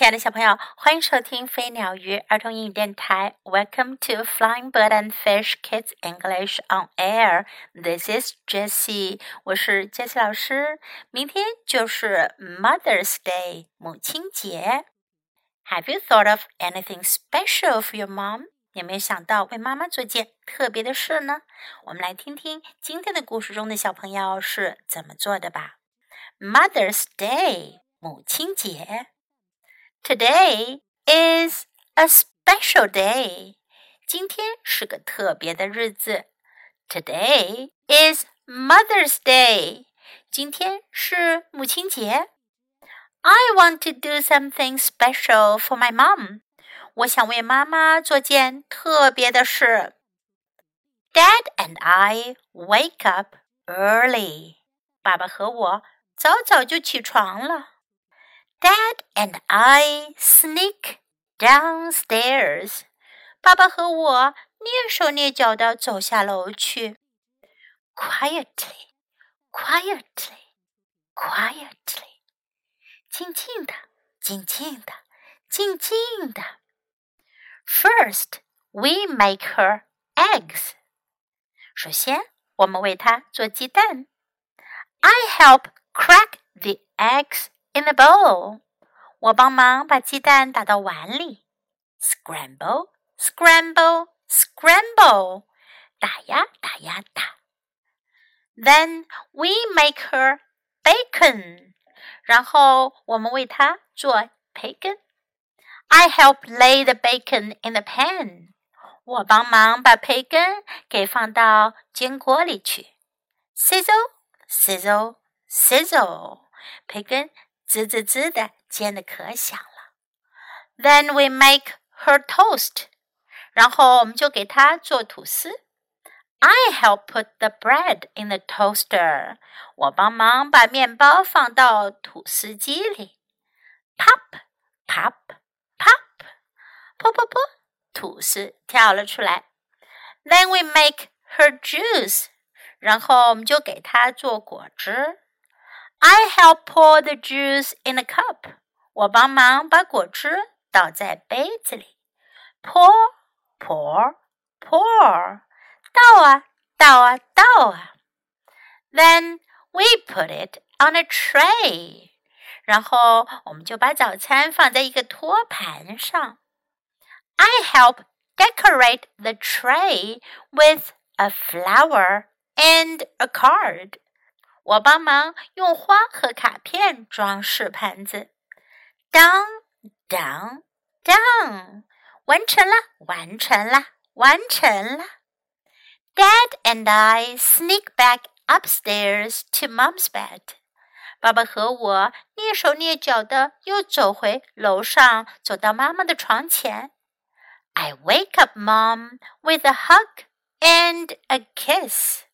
亲爱的小朋友，欢迎收听飞鸟鱼儿童英语电台。Welcome to Flying Bird and Fish Kids English on Air. This is Jessie，我是 Jessie 老师。明天就是 Mother's Day，母亲节。Have you thought of anything special for your mom？有没有想到为妈妈做件特别的事呢？我们来听听今天的故事中的小朋友是怎么做的吧。Mother's Day，母亲节。Today is a special day. 今天是个特别的日子。Today is Mother's Day. 今天是母亲节。I want to do something special for my mom. 我想为妈妈做件特别的事。Dad and I wake up early. 爸爸和我早早就起床了。 Dad and I sneak downstairs. 爸爸和我蹑手蹑脚地走下楼去。Quietly, quietly, quietly. 静静的，静静的，静静的。First, we make her eggs. 首先，我们为她做鸡蛋。I help crack the eggs in the bowl，我帮忙把鸡蛋打到碗里。Scramble, scramble, scramble，打呀打呀打。Then we make her bacon，然后我们为她做培根。I help lay the bacon in the pan，我帮忙把培根给放到煎锅里去。Sizzle, sizzle, sizzle，培根 滋滋滋的煎的可响了。Then we make her toast，然后我们就给她做吐司。I help put the bread in the toaster，我帮忙把面包放到吐司机里。Pop pop pop，噗噗噗，吐司跳了出来。Then we make her juice，然后我们就给她做果汁。I help pour the juice in a cup. 我帮忙把果汁倒在杯子里。Pour, pour, pour. 倒啊，倒啊，倒啊。Then we put it on a tray. 然后我们就把早餐放在一个托盘上。I help decorate the tray with a flower and a card. 我帮忙用花和卡片装饰盘子。Down, down, down，完成了，完成了，完成了。Dad and I sneak back upstairs to Mom's bed。爸爸和我蹑手蹑脚的又走回楼上，走到妈妈的床前。I wake up Mom with a hug and a kiss。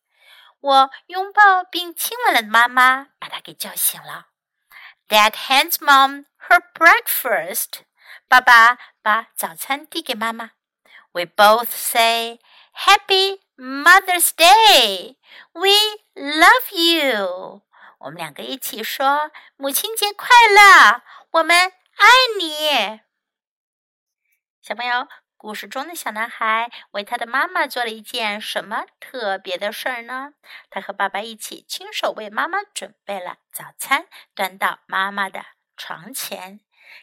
我拥抱并亲吻了妈妈，把她给叫醒了。Dad hands mom her breakfast。爸爸把早餐递给妈妈。We both say Happy Mother's Day. We love you. 我们两个一起说母亲节快乐，我们爱你。小朋友。故事中的小男孩为他的妈妈做了一件什么特别的事儿呢？他和爸爸一起亲手为妈妈准备了早餐，端到妈妈的床前。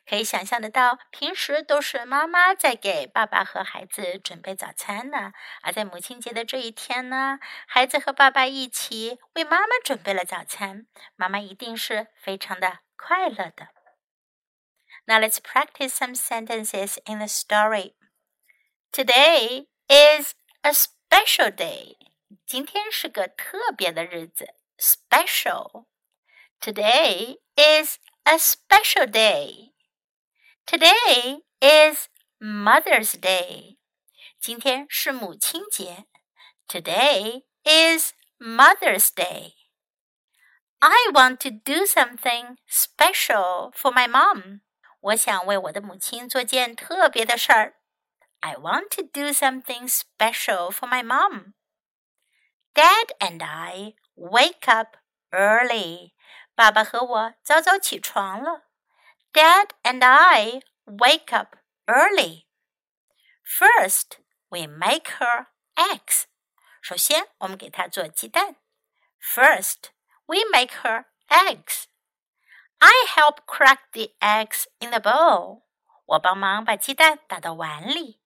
可以想象得到，平时都是妈妈在给爸爸和孩子准备早餐呢。而在母亲节的这一天呢，孩子和爸爸一起为妈妈准备了早餐，妈妈一定是非常的快乐的。Now let's practice some sentences in the story. Today is a special day. 今天是个特别的日子，special. Today is a special day. Today is Mother's Day. 今天是母亲节。Today is Mother's Day. I want to do something special for my mom. 我想为我的母亲做件特别的事儿。 I want to do something special for my mom. Dad and I wake up early. 爸爸和我早早起床了。 Dad and I wake up early. First, we make her eggs. 首先，我们给她做鸡蛋。First, we make her eggs. I help crack the eggs in the bowl. 我帮忙把鸡蛋打到碗里。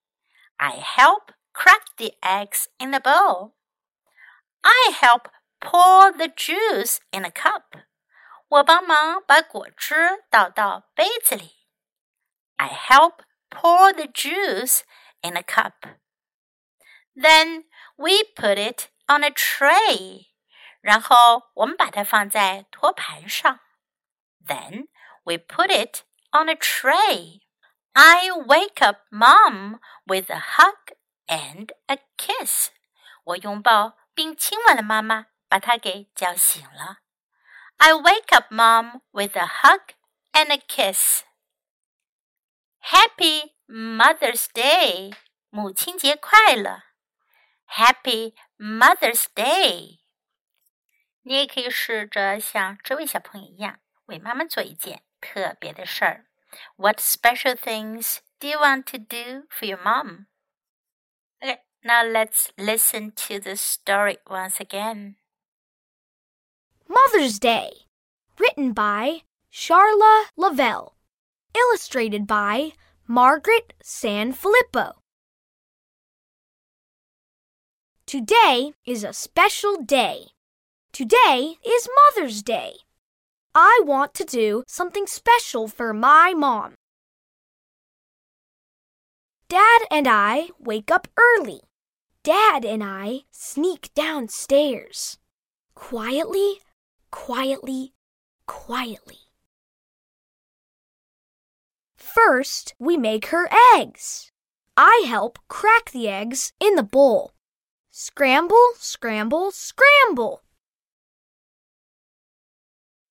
I help crack the eggs in the bowl. I help pour the juice in a cup. 我帮忙把果汁倒到杯子里。I help pour the juice in a cup. Then we put it on a tray. 然后我们把它放在托盘上。Then we put it on a tray. I wake up mom with a hug and a kiss. 我拥抱并亲吻了妈妈，把她给叫醒了。I wake up mom with a hug and a kiss. Happy Mother's Day，母亲节快乐。Happy Mother's Day。你也可以试着像这位小朋友一样，为妈妈做一件特别的事儿。 What special things do you want to do for your mom? Okay, now let's listen to the story once again. Mother's Day, written by Charla Lavelle, illustrated by Margaret Sanfilippo. Today is a special day. Today is Mother's Day. I want to do something special for my mom. Dad and I wake up early. Dad and I sneak downstairs. Quietly, quietly, quietly. First, we make her eggs. I help crack the eggs in the bowl. Scramble, scramble, scramble.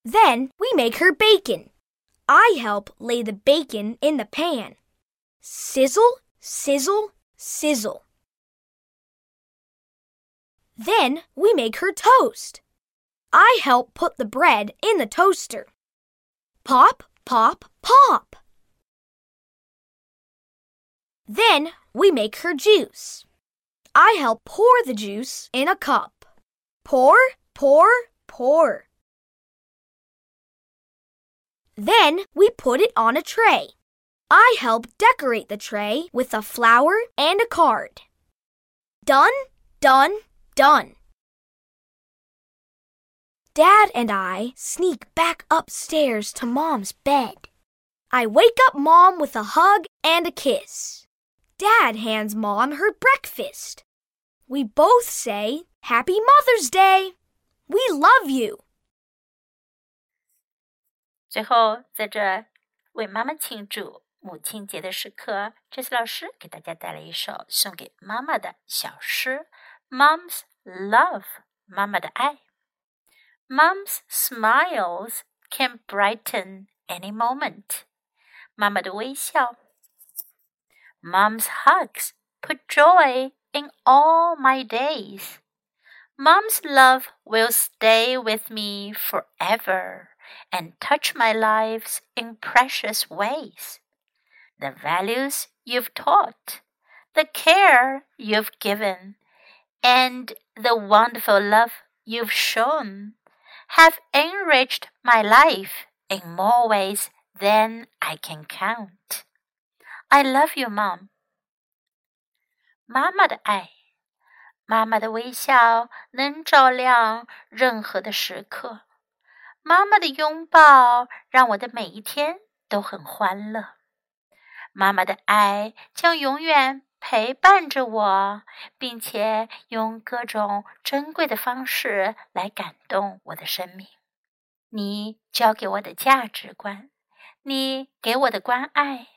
Then we make her bacon. I help lay the bacon in the pan. Sizzle, sizzle, sizzle. Then we make her toast. I help put the bread in the toaster. Pop, pop, pop. Then we make her juice. I help pour the juice in a cup. Pour, pour, pour. Then we put it on a tray. I help decorate the tray with a flower and a card. Done, done, done. Dad and I sneak back upstairs to Mom's bed. I wake up Mom with a hug and a kiss. Dad hands Mom her breakfast. We both say, Happy Mother's Day! We love you! 最后，在这为妈妈庆祝母亲节的时刻，这次老师给大家带来一首送给妈妈的小诗《Mom's Love》，妈妈的爱。Mom's smiles can brighten any moment，妈妈的微笑。Mom's hugs put joy in all my days. Mom's love will stay with me forever and touch my lives in precious ways. The values you've taught, the care you've given, and the wonderful love you've shown have enriched my life in more ways than I can count. I love you, Mom. 妈妈的爱，妈妈的微笑能照亮任何的时刻。 妈妈的拥抱让我的每一天都很欢乐。妈妈的爱将永远陪伴着我，并且用各种珍贵的方式来感动我的生命。你教给我的价值观，你给我的关爱，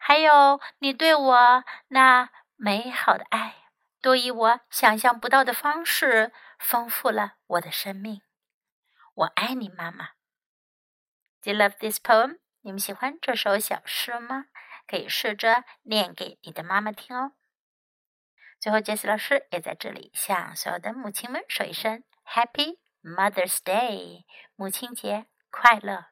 还有你对我那美好的爱，都以我想象不到的方式丰富了我的生命。我爱你，妈妈。Do you love this poem？你们喜欢这首小诗吗？可以试着念给你的妈妈听哦。最后，杰西老师也在这里向所有的母亲们说一声 Happy Mother's Day，母亲节快乐！